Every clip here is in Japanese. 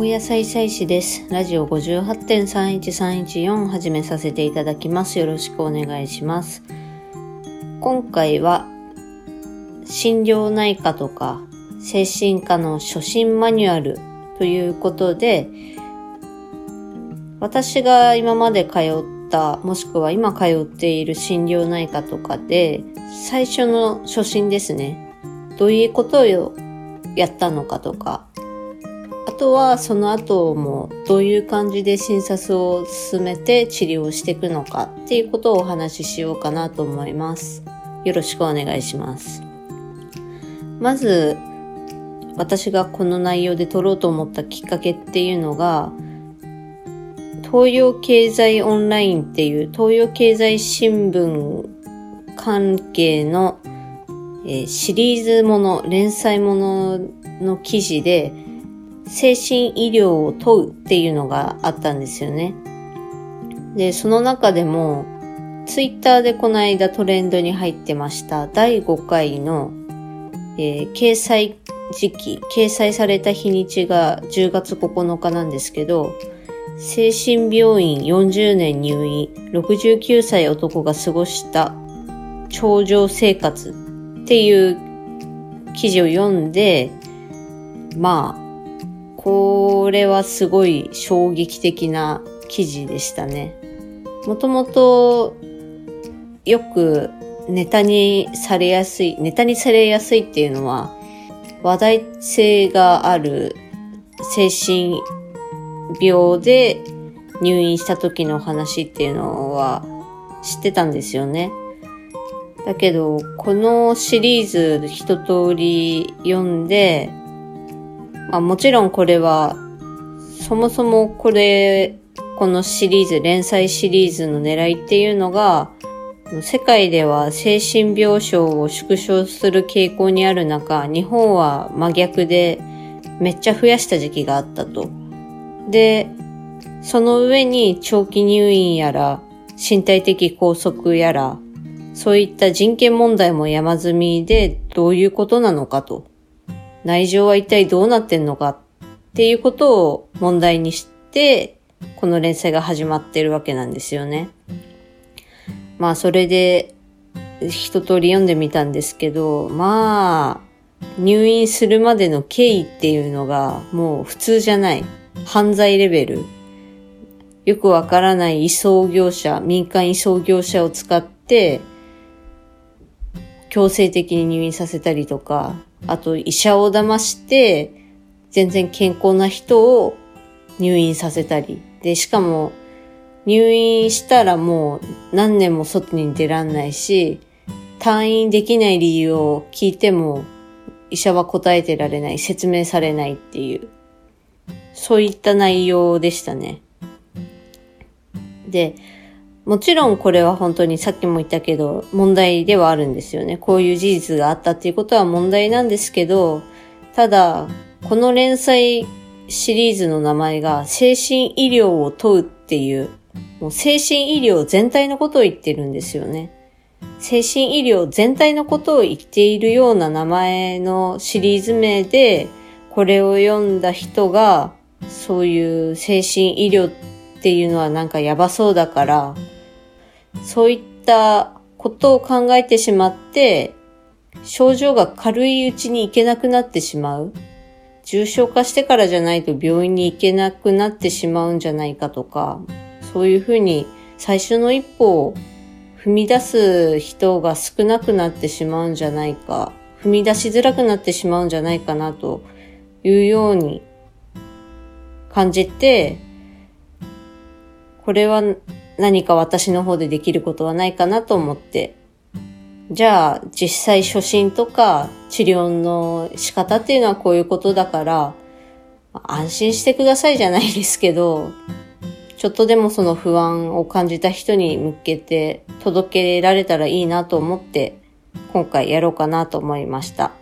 高野菜菜師です。ラジオ58.31314始めさせていただきます。よろしくお願いします。今回は、心療内科とか精神科の初心マニュアルということで、私が今まで通った、もしくは今通っている心療内科とかで、最初の初心ですね。どういうことをやったのかとか、あとはその後もどういう感じで診察を進めて治療をしていくのかっていうことをお話ししようかなと思います。よろしくお願いします。まず、私がこの内容で撮ろうと思ったきっかけっていうのが、東洋経済オンラインっていう東洋経済新聞関係の、えーシリーズもの、連載ものの記事で、精神医療を問うっていうのがあったんですよね。で、その中でも、ツイッターでこの間トレンドに入ってました第5回の、えー掲載時期、掲載された日にちが10月9日なんですけど、精神病院40年入院、69歳男が過ごした頂上生活っていう記事を読んで、まあ、これはすごい衝撃的な記事でしたね。もともとよくネタにされやすい、ネタにされやすいっていうのは話題性がある精神病で入院した時の話っていうのは知ってたんですよね。だけど、このシリーズ一通り読んで、まあもちろんこれは、そもそもこれ、このシリーズ、連載シリーズの狙いっていうのが、世界では精神病床を縮小する傾向にある中、日本は真逆でめっちゃ増やした時期があったと。で、その上に長期入院やら、身体的拘束やら、そういった人権問題も山積みでどういうことなのかと。内情は一体どうなってんのかっていうことを問題にして、この連載が始まってるわけなんですよね。まあそれで一通り読んでみたんですけど、まあ、入院するまでの経緯っていうのがもう普通じゃない。犯罪レベル。よくわからない移送業者、民間移送業者を使って、強制的に入院させたりとか、あと医者を騙して、全然健康な人を入院させたり。で、しかも、入院したらもう何年も外に出らんないし、退院できない理由を聞いても、医者は答えてられない、説明されないっていう、そういった内容でしたね。で、もちろんこれは本当にさっきも言ったけど問題ではあるんですよね。こういう事実があったっていうことは問題なんですけど、ただ、この連載シリーズの名前が精神医療を問うっていう、もう精神医療全体のことを言ってるんですよね。精神医療全体のことを言っているような名前のシリーズ名で、これを読んだ人が、そういう精神医療っていうのはなんかやばそうだから、そういったことを考えてしまって、症状が軽いうちに行けなくなってしまう。重症化してからじゃないと病院に行けなくなってしまうんじゃないかとか、そういうふうに最初の一歩を踏み出す人が少なくなってしまうんじゃないか、踏み出しづらくなってしまうんじゃないかなというように感じて、これは何か私の方でできることはないかなと思って、じゃあ実際初診とか治療の仕方っていうのはこういうことだから、安心してくださいじゃないですけど、ちょっとでもその不安を感じた人に向けて届けられたらいいなと思って、今回やろうかなと思いました。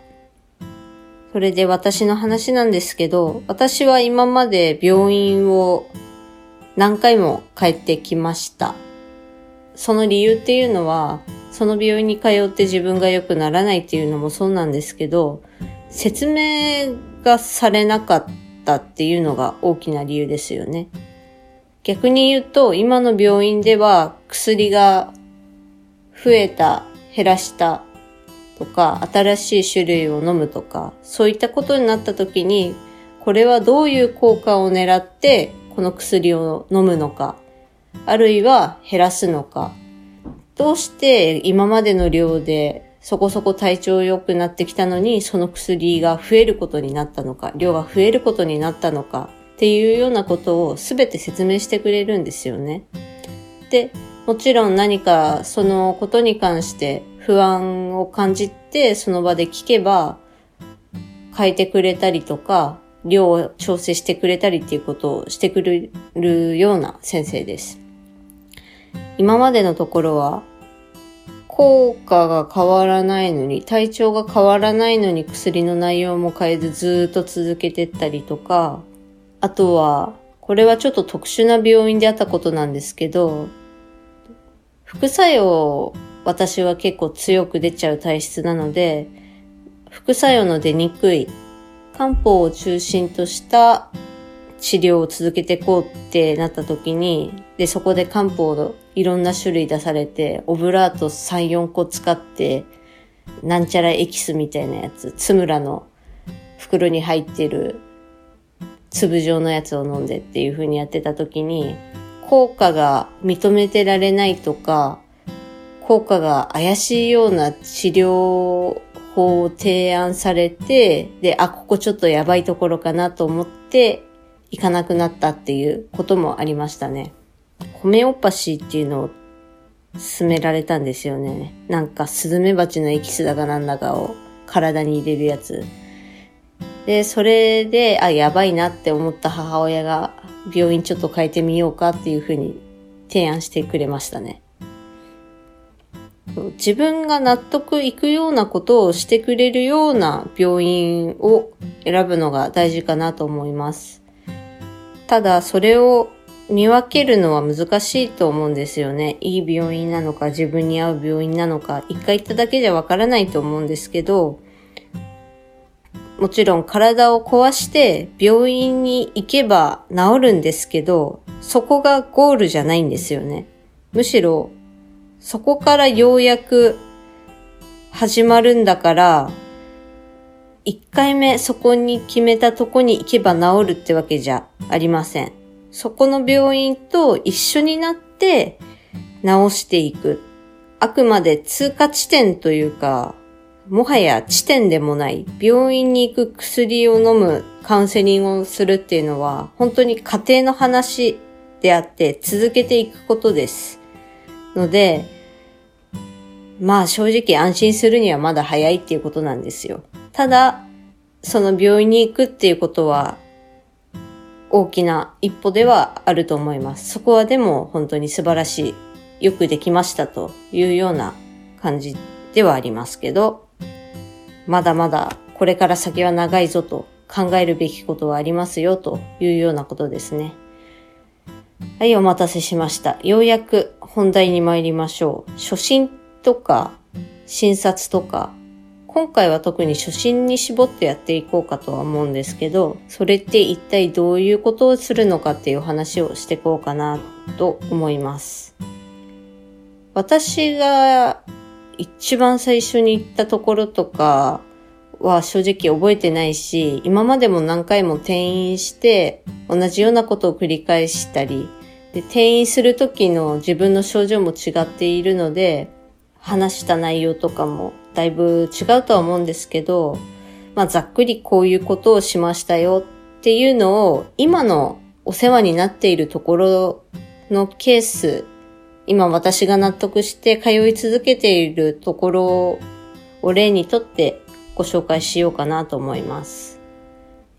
それで私の話なんですけど、私は今まで病院を何回も帰ってきました。その理由っていうのは、その病院に通って自分が良くならないっていうのもそうなんですけど、説明がされなかったっていうのが大きな理由ですよね。逆に言うと、今の病院では薬が増えた、減らしたとか、新しい種類を飲むとか、そういったことになった時に、これはどういう効果を狙ってこの薬を飲むのか、あるいは減らすのか、どうして今までの量でそこそこ体調良くなってきたのに、その薬が増えることになったのか、量が増えることになったのか、っていうようなことを全て説明してくれるんですよね。で、もちろん何かそのことに関して不安を感じてその場で聞けば変えてくれたりとか、量を調整してくれたりっていうことをしてくれるような先生です。今までのところは効果が変わらないのに、体調が変わらないのに薬の内容も変えずずっと続けてったりとか、あとは、これはちょっと特殊な病院であったことなんですけど、副作用、私は結構強く出ちゃう体質なので、副作用の出にくい、漢方を中心とした治療を続けていこうってなった時に、で、そこで漢方のいろんな種類出されて、オブラート3、4個使って、なんちゃらエキスみたいなやつ、つむらの袋に入ってる粒状のやつを飲んでっていう風にやってた時に、効果が認めてられないとか、効果が怪しいような治療法を提案されて、で、あ、ここちょっとやばいところかなと思って行かなくなったっていうこともありましたね。ホメオパシーっていうのを勧められたんですよね。なんかスズメバチのエキスだかなんだかを体に入れるやつ。で、それで、あ、やばいなって思った母親が病院ちょっと変えてみようかっていうふうに提案してくれましたね。自分が納得いくようなことをしてくれるような病院を選ぶのが大事かなと思います。ただ、それを見分けるのは難しいと思うんですよね。いい病院なのか自分に合う病院なのか、一回行っただけじゃわからないと思うんですけど、もちろん体を壊して病院に行けば治るんですけど、そこがゴールじゃないんですよね。むしろ、そこからようやく始まるんだから、一回目そこに決めたとこに行けば治るってわけじゃありません。そこの病院と一緒になって治していく。あくまで通過地点というか、もはや地点でもない、病院に行く薬を飲むカウンセリングをするっていうのは、本当に家庭の話であって続けていくことです。ので、まあ正直安心するにはまだ早いっていうことなんですよ。ただ、その病院に行くっていうことは大きな一歩ではあると思います。そこはでも本当に素晴らしい、よくできましたというような感じではありますけど、まだまだこれから先は長いぞと考えるべきことはありますよというようなことですね。はい、お待たせしました。ようやく本題に参りましょう。初診とか診察とか今回は特に初心に絞ってやっていこうかとは思うんですけど、それって一体どういうことをするのかっていう話をしていこうかなと思います。私が一番最初に行ったところとかは正直覚えてないし、今までも何回も転院して同じようなことを繰り返したり、で転院する時の自分の症状も違っているので、話した内容とかもだいぶ違うとは思うんですけど、まあざっくりこういうことをしましたよっていうのを今のお世話になっているところのケース、今私が納得して通い続けているところを例にとってご紹介しようかなと思います。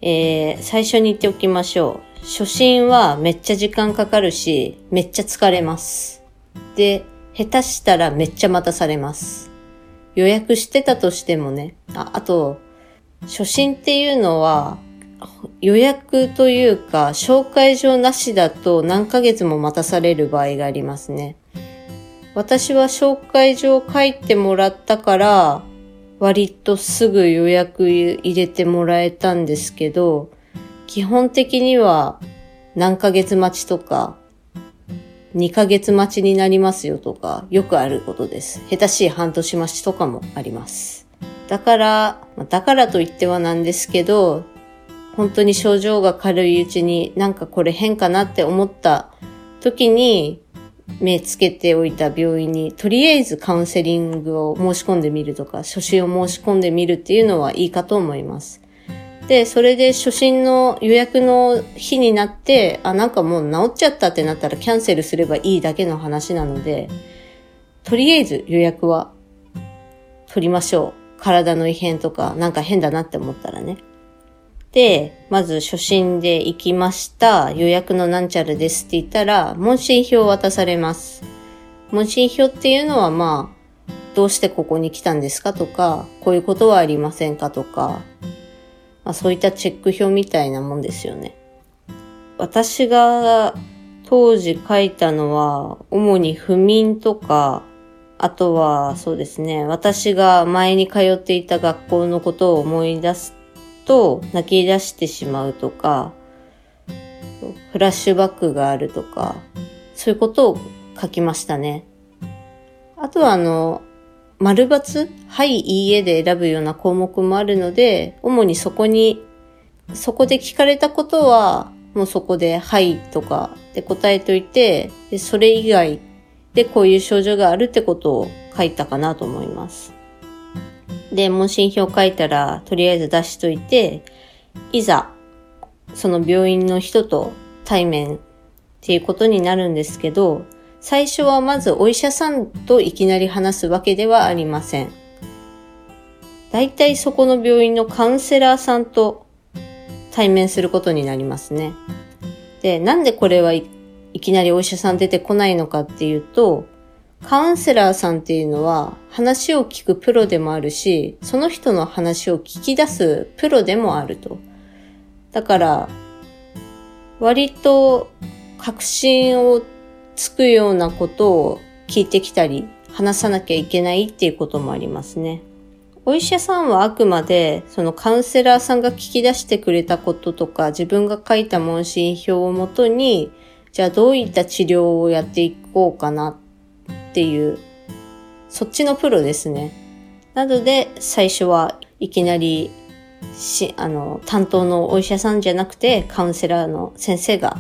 えー、最初に言っておきましょう。初心はめっちゃ時間かかるし、めっちゃ疲れます。で、下手したらめっちゃ待たされます。予約してたとしてもね。あ、あと、初診っていうのは、予約というか、紹介状なしだと何ヶ月も待たされる場合がありますね。私は紹介状書いてもらったから、割とすぐ予約入れてもらえたんですけど、基本的には何ヶ月待ちとか、2ヶ月待ちになりますよとか、よくあることです。下手しい半年待ちとかもあります。だから、だからといってはなんですけど、本当に症状が軽いうちになんかこれ変かなって思った時に目つけておいた病院にとりあえずカウンセリングを申し込んでみるとか、初診を申し込んでみるっていうのはいいかと思います。で、それで初診の予約の日になって、あ、なんかもう治っちゃったってなったらキャンセルすればいいだけの話なので、とりあえず予約は取りましょう。体の異変とか、なんか変だなって思ったらね。で、まず初診で行きました。予約のなんちゃらですって言ったら、問診票を渡されます。問診票っていうのはまあ、どうしてここに来たんですかとか、こういうことはありませんかとか、まあそういったチェック表みたいなもんですよね。私が当時書いたのは、主に不眠とか、あとはそうですね、私が前に通っていた学校のことを思い出すと泣き出してしまうとか、フラッシュバックがあるとか、そういうことを書きましたね。あとはあの、丸抜はい、いいえで選ぶような項目もあるので、主にそこに、そこで聞かれたことは、もうそこではいとかで答えといて、でそれ以外でこういう症状があるってことを書いたかなと思います。で、問診票書いたら、とりあえず出しといて、いざ、その病院の人と対面っていうことになるんですけど、最初はまずお医者さんといきなり話すわけではありません。大体そこの病院のカウンセラーさんと対面することになりますね。で、なんでこれはいきなりお医者さん出てこないのかっていうと、カウンセラーさんっていうのは話を聞くプロでもあるし、その人の話を聞き出すプロでもあると。だから、割と確信をつくようなことを聞いてきたり、話さなきゃいけないっていうこともありますね。お医者さんはあくまで、そのカウンセラーさんが聞き出してくれたこととか、自分が書いた問診票をもとに、じゃあどういった治療をやっていこうかなっていう、そっちのプロですね。なので、最初はいきなり、し、あの、担当のお医者さんじゃなくて、カウンセラーの先生が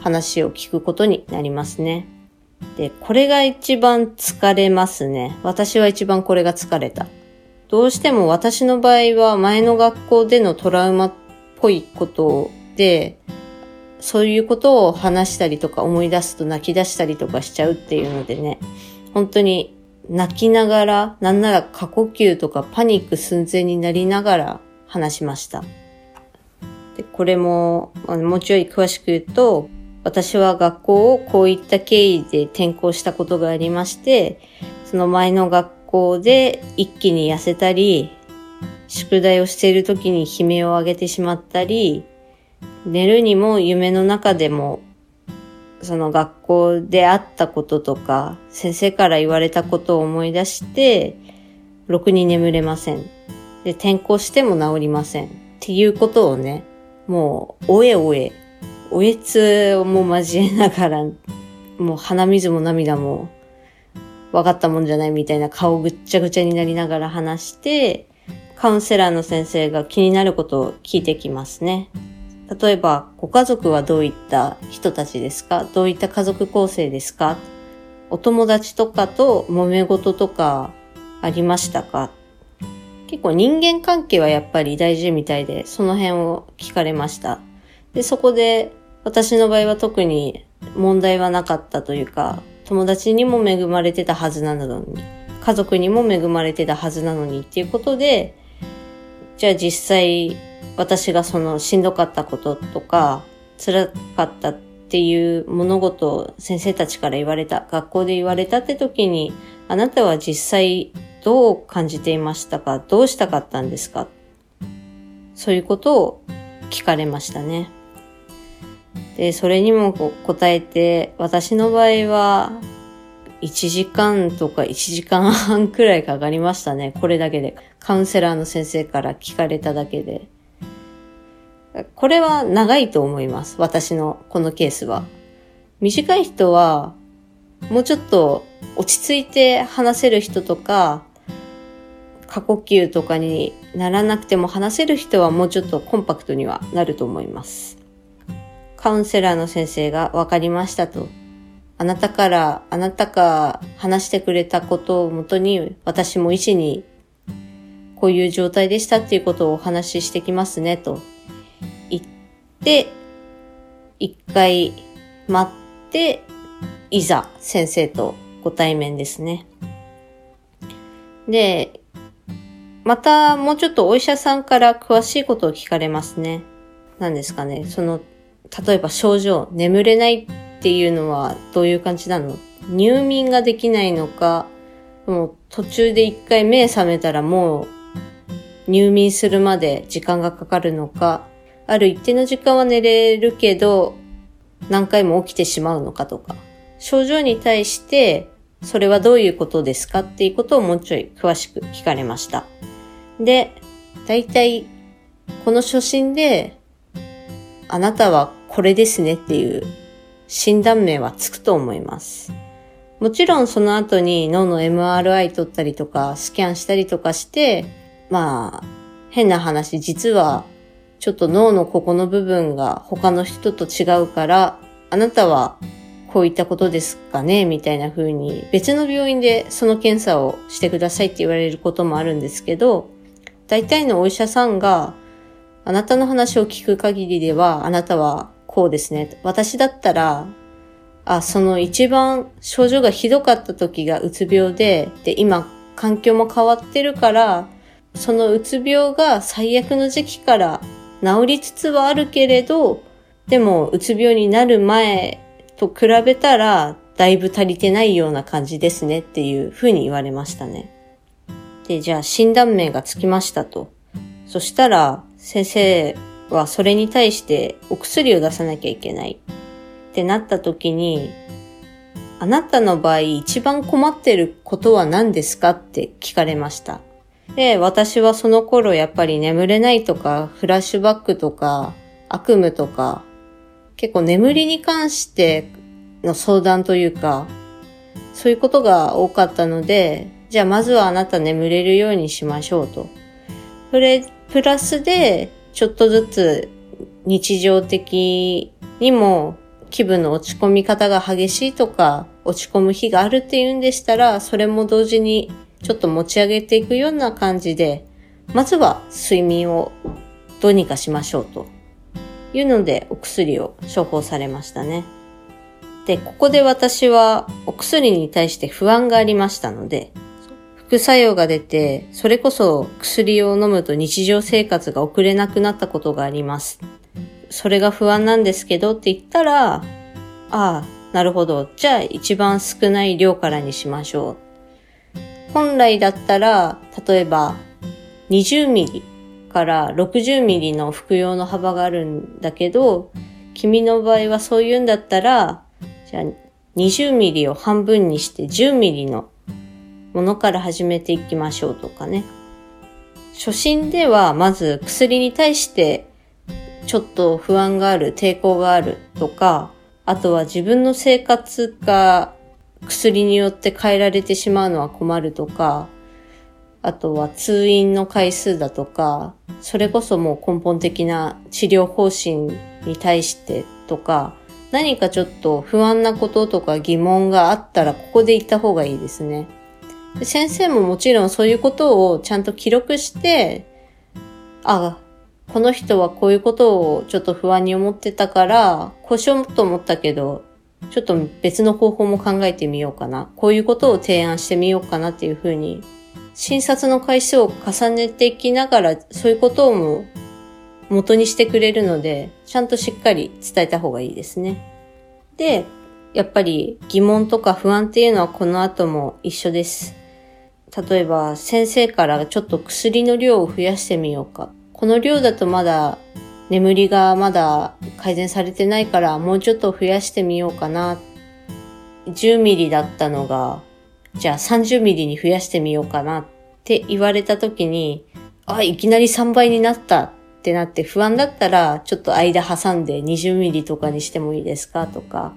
話を聞くことになりますね。で、これが一番疲れますね。私は一番これが疲れた。どうしても私の場合は前の学校でのトラウマっぽいことで、そういうことを話したりとか思い出すと泣き出したりとかしちゃうっていうのでね、本当に泣きながら、なんなら過呼吸とかパニック寸前になりながら話しました。でこれも、もうちょい詳しく言うと、私は学校をこういった経緯で転校したことがありまして、その前の学校で一気に痩せたり、宿題をしている時に悲鳴を上げてしまったり、寝るにも夢の中でも、その学校であったこととか、先生から言われたことを思い出して、ろくに眠れません。で、転校しても治りません。っていうことをね、もう、おえおえ、おえつをも交えながら、もう鼻水も涙も分かったもんじゃないみたいな顔ぐっちゃぐちゃになりながら話して、カウンセラーの先生が気になることを聞いてきますね。例えば、ご家族はどういった人たちですか？どういった家族構成ですか？お友達とかと揉め事とかありましたか？結構人間関係はやっぱり大事みたいで、その辺を聞かれました。で、そこで私の場合は特に問題はなかったというか、友達にも恵まれてたはずなのに、家族にも恵まれてたはずなのにっていうことで、じゃあ実際私がそのしんどかったこととか、辛かったっていう物事を先生たちから言われた、学校で言われたって時に、あなたは実際どう感じていましたか？どうしたかったんですか？そういうことを聞かれましたね。で、それにも答えて、私の場合は、1時間とか1時間半くらいかかりましたね。これだけで。カウンセラーの先生から聞かれただけで。これは長いと思います。私のこのケースは。短い人は、もうちょっと落ち着いて話せる人とか、過呼吸とかにならなくても話せる人はもうちょっとコンパクトにはなると思います。カウンセラーの先生が分かりましたと。あなたから、あなたが話してくれたことをもとに私も医師にこういう状態でしたっていうことをお話ししてきますねと、で一回待って、いざ先生とご対面ですね。で、またもうちょっとお医者さんから詳しいことを聞かれますね。何ですかね。その、例えば症状、眠れないっていうのはどういう感じなの？入眠ができないのか、もう途中で一回目覚めたらもう入眠するまで時間がかかるのか、ある一定の時間は寝れるけど、何回も起きてしまうのかとか、症状に対して、それはどういうことですかっていうことをもうちょい詳しく聞かれました。で、大体、この初診で、あなたはこれですねっていう診断名はつくと思います。もちろんその後に脳の MRI 取ったりとか、スキャンしたりとかして、まあ、変な話、実は、ちょっと脳のここの部分が他の人と違うから、あなたはこういったことですかね？みたいな風に、別の病院でその検査をしてくださいって言われることもあるんですけど、大体のお医者さんが、あなたの話を聞く限りでは、あなたはこうですね。私だったら、あ、その一番症状がひどかった時がうつ病で、で、今環境も変わってるから、そのうつ病が最悪の時期から治りつつはあるけれど、でもうつ病になる前と比べたらだいぶ足りてないような感じですねっていうふうに言われましたね。で、じゃあ診断名がつきましたと。そしたら先生はそれに対してお薬を出さなきゃいけないってなった時に、あなたの場合一番困ってることは何ですかって聞かれました。で、私はその頃やっぱり眠れないとか、フラッシュバックとか、悪夢とか、結構眠りに関しての相談というか、そういうことが多かったので、じゃあまずはあなた眠れるようにしましょうと。それ、プラスで、ちょっとずつ日常的にも気分の落ち込み方が激しいとか、落ち込む日があるっていうんでしたら、それも同時にちょっと持ち上げていくような感じで、まずは睡眠をどうにかしましょうというのでお薬を処方されましたね。で、ここで私はお薬に対して不安がありましたので、副作用が出て、それこそ薬を飲むと日常生活が送れなくなったことがあります。それが不安なんですけどって言ったら、ああ、なるほど。じゃあ一番少ない量からにしましょう。本来だったら、例えば20ミリから60ミリの服用の幅があるんだけど、君の場合はそういうんだったら、じゃあ20ミリを半分にして10ミリのものから始めていきましょうとかね。初診ではまず薬に対してちょっと不安がある、抵抗があるとか、あとは自分の生活が薬によって変えられてしまうのは困るとか、あとは通院の回数だとか、それこそもう根本的な治療方針に対してとか、何かちょっと不安なこととか疑問があったらここで言った方がいいですね。で先生ももちろんそういうことをちゃんと記録して、あ、この人はこういうことをちょっと不安に思ってたから、こうしようと思ったけど、ちょっと別の方法も考えてみようかな。こういうことを提案してみようかなっていうふうに、診察の回数を重ねていきながら、そういうことをも元にしてくれるので、ちゃんとしっかり伝えた方がいいですね。で、やっぱり疑問とか不安っていうのはこの後も一緒です。例えば先生からちょっと薬の量を増やしてみようか。この量だとまだ眠りがまだ改善されてないからもうちょっと増やしてみようかな。10ミリだったのが、じゃあ30ミリに増やしてみようかなって言われた時に、あ、いきなり3倍になったってなって不安だったら、ちょっと間挟んで20ミリとかにしてもいいですかとか。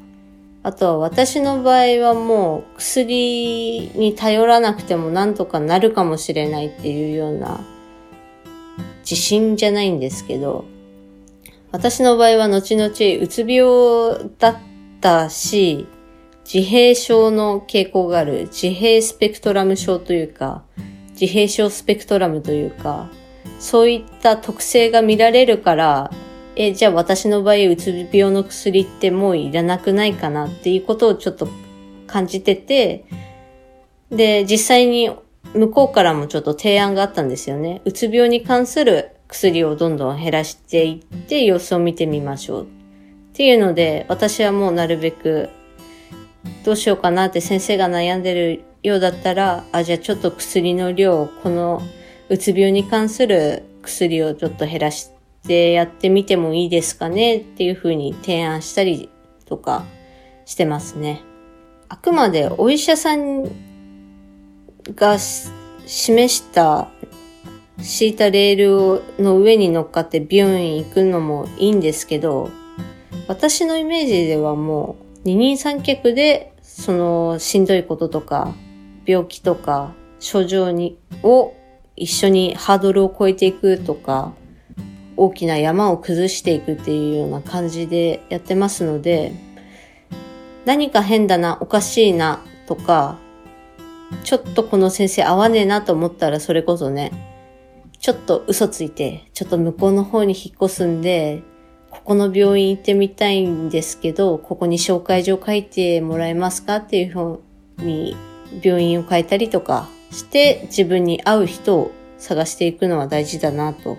あとは私の場合はもう薬に頼らなくてもなんとかなるかもしれないっていうような自信じゃないんですけど、私の場合は後々うつ病だったし、自閉症の傾向がある自閉スペクトラム症というか、自閉症スペクトラムというか、そういった特性が見られるから、え、じゃあ私の場合、うつ病の薬ってもういらなくないかなっていうことをちょっと感じてて、で、実際に向こうからもちょっと提案があったんですよね。うつ病に関する薬をどんどん減らしていって様子を見てみましょう。っていうので、私はもうなるべくどうしようかなって先生が悩んでるようだったら、あ、じゃあちょっと薬の量、このうつ病に関する薬をちょっと減らしてやってみてもいいですかねっていうふうに提案したりとかしてますね。あくまでお医者さんが示した敷いたレールの上に乗っかって病院行くのもいいんですけど、私のイメージではもう二人三脚でそのしんどいこととか病気とか症状にを一緒にハードルを超えていくとか大きな山を崩していくっていうような感じでやってますので何か変だなおかしいなとかちょっとこの先生合わねえなと思ったらそれこそねちょっと嘘ついてちょっと向こうの方に引っ越すんでここの病院行ってみたいんですけど、ここに紹介状書いてもらえますかっていうふうに病院を変えたりとかして自分に合う人を探していくのは大事だなと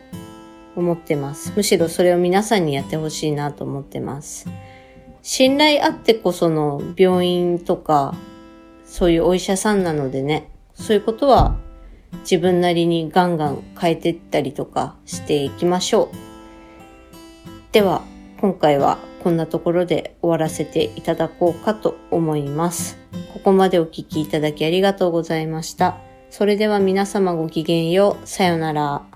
思ってます。むしろそれを皆さんにやってほしいなと思ってます。信頼あってこその病院とかそういうお医者さんなのでね、そういうことは自分なりにガンガン変えていったりとかしていきましょう。では、今回はこんなところで終わらせていただこうかと思います。ここまでお聴きいただきありがとうございました。それでは皆様ごきげんよう。さよなら。